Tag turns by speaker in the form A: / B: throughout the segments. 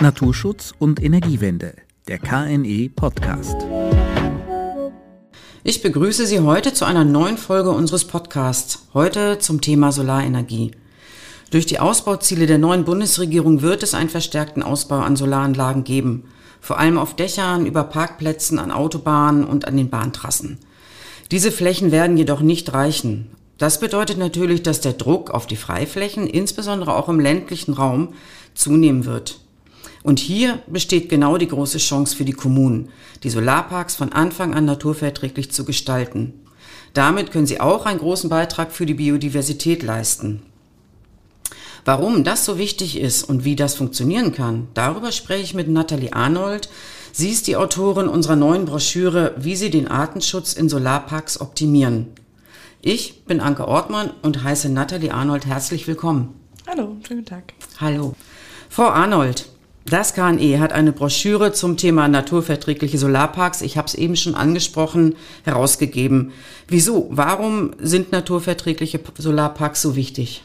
A: Naturschutz und Energiewende, der KNE Podcast.
B: Ich begrüße Sie heute zu einer neuen Folge unseres Podcasts, heute zum Thema Solarenergie. Durch die Ausbauziele der neuen Bundesregierung wird es einen verstärkten Ausbau an Solaranlagen geben, vor allem auf Dächern, über Parkplätzen, an Autobahnen und an den Bahntrassen. Diese Flächen werden jedoch nicht reichen. Das bedeutet natürlich, dass der Druck auf die Freiflächen, insbesondere auch im ländlichen Raum, zunehmen wird. Und hier besteht genau die große Chance für die Kommunen, die Solarparks von Anfang an naturverträglich zu gestalten. Damit können sie auch einen großen Beitrag für die Biodiversität leisten. Warum das so wichtig ist und wie das funktionieren kann, darüber spreche ich mit Nathalie Arnold. Sie ist die Autorin unserer neuen Broschüre Wie Sie den Artenschutz in Solarparks optimieren. Ich bin Anke Ortmann und heiße Nathalie Arnold herzlich willkommen.
C: Hallo, schönen Tag.
B: Hallo. Frau Arnold, das KNE hat eine Broschüre zum Thema naturverträgliche Solarparks, ich habe es eben schon angesprochen, herausgegeben. Wieso? Warum sind naturverträgliche Solarparks so wichtig?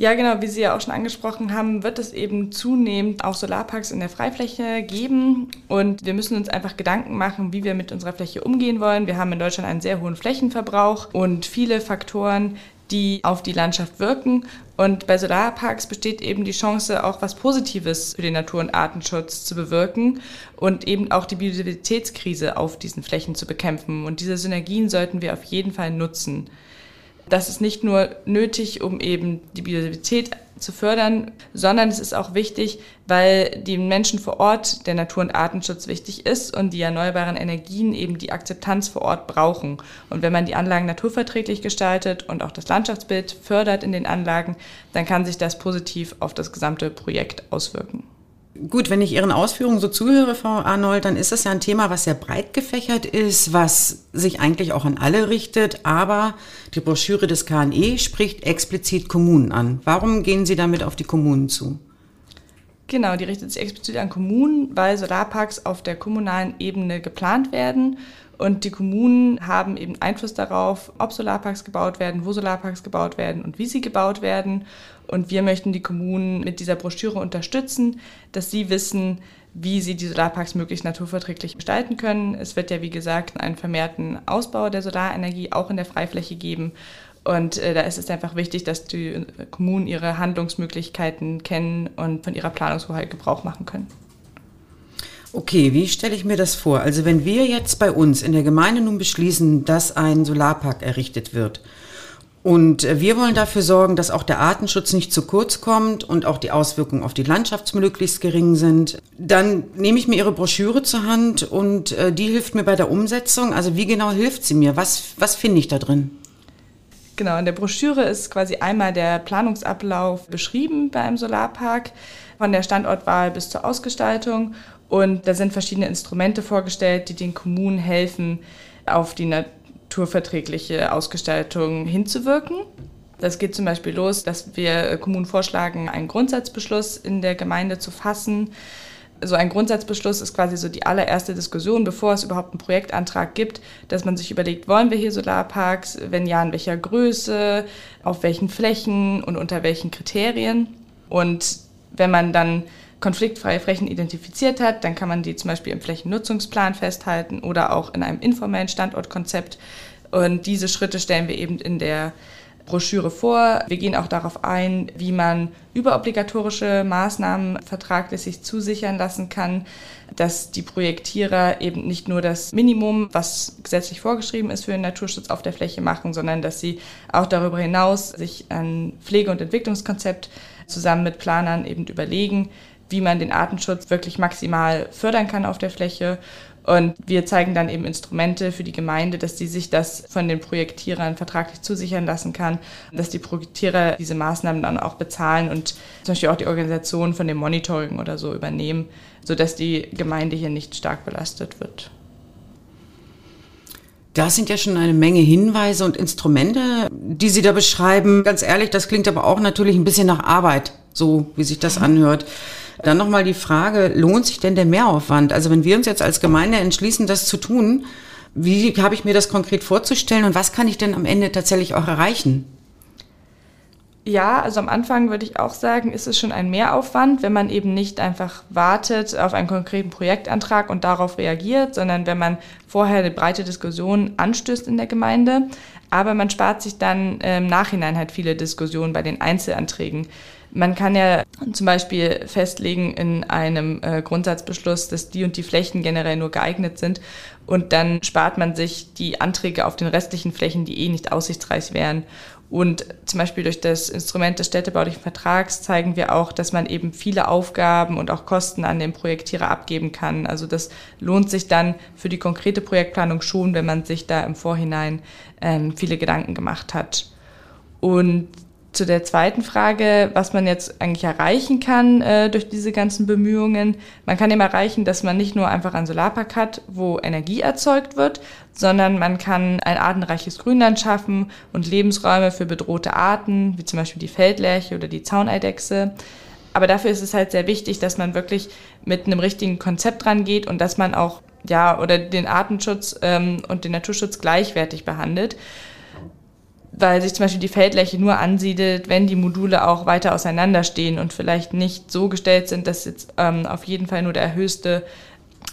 C: Ja, genau, wie Sie ja auch schon angesprochen haben, wird es eben zunehmend auch Solarparks in der Freifläche geben. Und wir müssen uns einfach Gedanken machen, wie wir mit unserer Fläche umgehen wollen. Wir haben in Deutschland einen sehr hohen Flächenverbrauch und viele Faktoren, die auf die Landschaft wirken. Und bei Solarparks besteht eben die Chance, auch was Positives für den Natur- und Artenschutz zu bewirken und eben auch die Biodiversitätskrise auf diesen Flächen zu bekämpfen. Und diese Synergien sollten wir auf jeden Fall nutzen. Das ist nicht nur nötig, um eben die Biodiversität zu fördern, sondern es ist auch wichtig, weil den Menschen vor Ort der Natur- und Artenschutz wichtig ist und die erneuerbaren Energien eben die Akzeptanz vor Ort brauchen. Und wenn man die Anlagen naturverträglich gestaltet und auch das Landschaftsbild fördert in den Anlagen, dann kann sich das positiv auf das gesamte Projekt auswirken.
B: Gut, wenn ich Ihren Ausführungen so zuhöre, Frau Arnold, dann ist das ja ein Thema, was sehr breit gefächert ist, was sich eigentlich auch an alle richtet. Aber die Broschüre des KNE spricht explizit Kommunen an. Warum gehen Sie damit auf die Kommunen zu?
C: Genau, die richtet sich explizit an Kommunen, weil Solarparks auf der kommunalen Ebene geplant werden und die Kommunen haben eben Einfluss darauf, ob Solarparks gebaut werden, wo Solarparks gebaut werden und wie sie gebaut werden. Und wir möchten die Kommunen mit dieser Broschüre unterstützen, dass sie wissen, wie sie die Solarparks möglichst naturverträglich gestalten können. Es wird ja, wie gesagt, einen vermehrten Ausbau der Solarenergie auch in der Freifläche geben. Und äh, da ist es einfach wichtig, dass die Kommunen ihre Handlungsmöglichkeiten kennen und von ihrer Planungshoheit Gebrauch machen können.
B: Okay, wie stelle ich mir das vor? Also wenn wir jetzt bei uns in der Gemeinde nun beschließen, dass ein Solarpark errichtet wird und wir wollen dafür sorgen, dass auch der Artenschutz nicht zu kurz kommt und auch die Auswirkungen auf die Landschaft möglichst gering sind, dann nehme ich mir Ihre Broschüre zur Hand und äh, die hilft mir bei der Umsetzung. Also wie genau hilft sie mir? Was, was finde ich da drin?
C: Genau, in der Broschüre ist quasi einmal der Planungsablauf beschrieben bei einem Solarpark, von der Standortwahl bis zur Ausgestaltung und da sind verschiedene Instrumente vorgestellt, die den Kommunen helfen, auf die naturverträgliche Ausgestaltung hinzuwirken. Das geht zum Beispiel los, dass wir Kommunen vorschlagen, einen Grundsatzbeschluss in der Gemeinde zu fassen. So ein Grundsatzbeschluss ist quasi so die allererste Diskussion, bevor es überhaupt einen Projektantrag gibt, dass man sich überlegt, wollen wir hier Solarparks, wenn ja, in welcher Größe, auf welchen Flächen und unter welchen Kriterien. Und wenn man dann konfliktfreie Flächen identifiziert hat, dann kann man die zum Beispiel im Flächennutzungsplan festhalten oder auch in einem informellen Standortkonzept. Und diese Schritte stellen wir eben in der Broschüre vor. Wir gehen auch darauf ein, wie man überobligatorische Maßnahmen vertraglich sich zusichern lassen kann, dass die Projektierer eben nicht nur das Minimum, was gesetzlich vorgeschrieben ist für den Naturschutz auf der Fläche machen, sondern dass sie auch darüber hinaus sich ein Pflege- und Entwicklungskonzept zusammen mit Planern eben überlegen, wie man den Artenschutz wirklich maximal fördern kann auf der Fläche. Und wir zeigen dann eben Instrumente für die Gemeinde, dass sie sich das von den Projektierern vertraglich zusichern lassen kann, dass die Projektierer diese Maßnahmen dann auch bezahlen und zum Beispiel auch die Organisation von dem Monitoring oder so übernehmen, sodass die Gemeinde hier nicht stark belastet wird.
B: Das sind ja schon eine Menge Hinweise und Instrumente, die Sie da beschreiben. Ganz ehrlich, das klingt aber auch natürlich ein bisschen nach Arbeit, so wie sich das anhört. Dann nochmal die Frage, lohnt sich denn der Mehraufwand? Also wenn wir uns jetzt als Gemeinde entschließen, das zu tun, wie habe ich mir das konkret vorzustellen und was kann ich denn am Ende tatsächlich auch erreichen?
C: Ja, also am Anfang würde ich auch sagen, ist es schon ein Mehraufwand, wenn man eben nicht einfach wartet auf einen konkreten Projektantrag und darauf reagiert, sondern wenn man vorher eine breite Diskussion anstößt in der Gemeinde. Aber man spart sich dann im Nachhinein halt viele Diskussionen bei den Einzelanträgen. Man kann ja zum Beispiel festlegen in einem äh, Grundsatzbeschluss, dass die und die Flächen generell nur geeignet sind. Und dann spart man sich die Anträge auf den restlichen Flächen, die eh nicht aussichtsreich wären. Und zum Beispiel durch das Instrument des städtebaulichen Vertrags zeigen wir auch, dass man eben viele Aufgaben und auch Kosten an den Projektierer abgeben kann. Also das lohnt sich dann für die konkrete Projektplanung schon, wenn man sich da im Vorhinein ähm, viele Gedanken gemacht hat. Und zu der zweiten Frage, was man jetzt eigentlich erreichen kann äh, durch diese ganzen Bemühungen. Man kann eben erreichen, dass man nicht nur einfach einen Solarpark hat, wo Energie erzeugt wird, sondern man kann ein artenreiches Grünland schaffen und Lebensräume für bedrohte Arten, wie zum Beispiel die Feldlerche oder die Zauneidechse. Aber dafür ist es halt sehr wichtig, dass man wirklich mit einem richtigen Konzept rangeht und dass man auch ja oder den Artenschutz ähm, und den Naturschutz gleichwertig behandelt weil sich zum Beispiel die Feldfläche nur ansiedelt, wenn die Module auch weiter auseinanderstehen und vielleicht nicht so gestellt sind, dass jetzt ähm, auf jeden Fall nur der höchste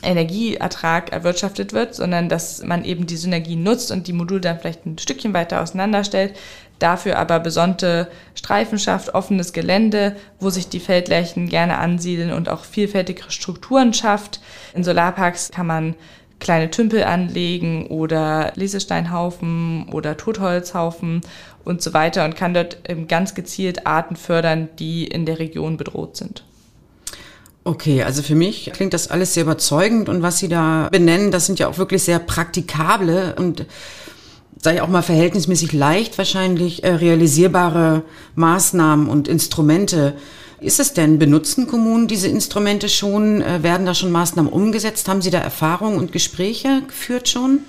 C: Energieertrag erwirtschaftet wird, sondern dass man eben die Synergie nutzt und die Module dann vielleicht ein Stückchen weiter auseinanderstellt, dafür aber besonnte Streifen schafft, offenes Gelände, wo sich die Feldflächen gerne ansiedeln und auch vielfältige Strukturen schafft. In Solarparks kann man kleine Tümpel anlegen oder Lesesteinhaufen oder Totholzhaufen und so weiter und kann dort ganz gezielt Arten fördern, die in der Region bedroht sind.
B: Okay, also für mich klingt das alles sehr überzeugend und was Sie da benennen, das sind ja auch wirklich sehr praktikable und sage ich auch mal verhältnismäßig leicht wahrscheinlich äh, realisierbare Maßnahmen und Instrumente. Ist es denn, benutzen Kommunen diese Instrumente schon? Äh, werden da schon Maßnahmen umgesetzt? Haben Sie da Erfahrungen und Gespräche geführt schon?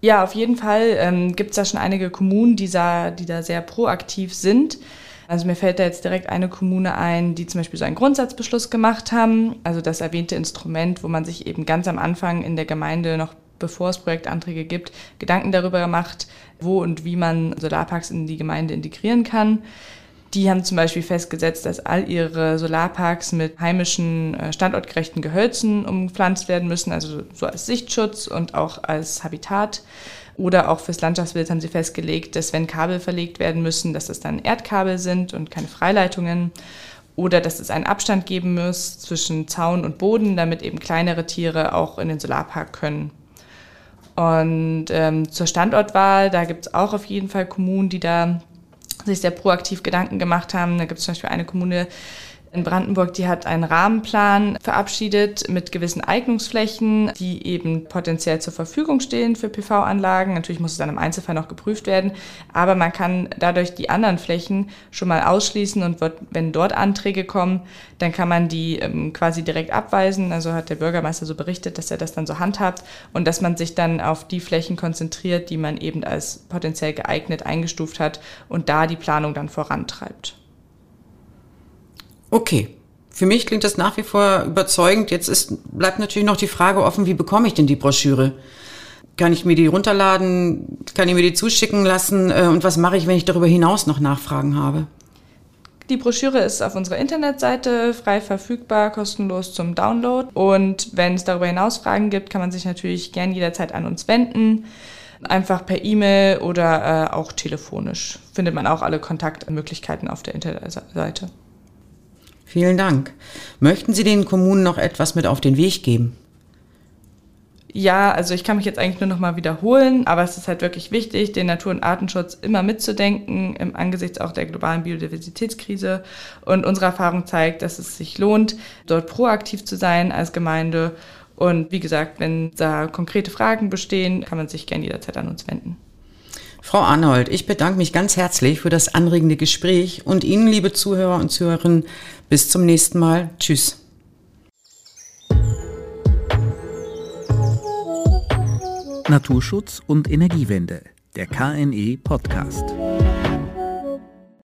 C: Ja, auf jeden Fall ähm, gibt es da schon einige Kommunen, die da, die da sehr proaktiv sind. Also mir fällt da jetzt direkt eine Kommune ein, die zum Beispiel so einen Grundsatzbeschluss gemacht haben, also das erwähnte Instrument, wo man sich eben ganz am Anfang in der Gemeinde noch bevor es Projektanträge gibt, Gedanken darüber gemacht, wo und wie man Solarparks in die Gemeinde integrieren kann. Die haben zum Beispiel festgesetzt, dass all ihre Solarparks mit heimischen, äh, standortgerechten Gehölzen umpflanzt werden müssen, also so als Sichtschutz und auch als Habitat. Oder auch fürs Landschaftsbild haben sie festgelegt, dass wenn Kabel verlegt werden müssen, dass es dann Erdkabel sind und keine Freileitungen. Oder dass es einen Abstand geben muss zwischen Zaun und Boden, damit eben kleinere Tiere auch in den Solarpark können. Und ähm, zur Standortwahl, da gibt es auch auf jeden Fall Kommunen, die da sich sehr proaktiv Gedanken gemacht haben. Da gibt es zum Beispiel eine Kommune, in Brandenburg, die hat einen Rahmenplan verabschiedet mit gewissen Eignungsflächen, die eben potenziell zur Verfügung stehen für PV-Anlagen. Natürlich muss es dann im Einzelfall noch geprüft werden, aber man kann dadurch die anderen Flächen schon mal ausschließen und wird, wenn dort Anträge kommen, dann kann man die ähm, quasi direkt abweisen. Also hat der Bürgermeister so berichtet, dass er das dann so handhabt und dass man sich dann auf die Flächen konzentriert, die man eben als potenziell geeignet eingestuft hat und da die Planung dann vorantreibt.
B: Okay. Für mich klingt das nach wie vor überzeugend. Jetzt ist, bleibt natürlich noch die Frage offen, wie bekomme ich denn die Broschüre? Kann ich mir die runterladen? Kann ich mir die zuschicken lassen? Äh, und was mache ich, wenn ich darüber hinaus noch Nachfragen habe?
C: Die Broschüre ist auf unserer Internetseite frei verfügbar, kostenlos zum Download. Und wenn es darüber hinaus Fragen gibt, kann man sich natürlich gern jederzeit an uns wenden. Einfach per E-Mail oder äh, auch telefonisch. Findet man auch alle Kontaktmöglichkeiten auf der Internetseite.
B: Vielen Dank. Möchten Sie den Kommunen noch etwas mit auf den Weg geben?
C: Ja, also ich kann mich jetzt eigentlich nur noch mal wiederholen, aber es ist halt wirklich wichtig, den Natur- und Artenschutz immer mitzudenken, im Angesichts auch der globalen Biodiversitätskrise. Und unsere Erfahrung zeigt, dass es sich lohnt, dort proaktiv zu sein als Gemeinde. Und wie gesagt, wenn da konkrete Fragen bestehen, kann man sich gerne jederzeit an uns wenden.
B: Frau Arnold, ich bedanke mich ganz herzlich für das anregende Gespräch und Ihnen, liebe Zuhörer und Zuhörerinnen, bis zum nächsten Mal. Tschüss.
A: Naturschutz und Energiewende, der KNE Podcast.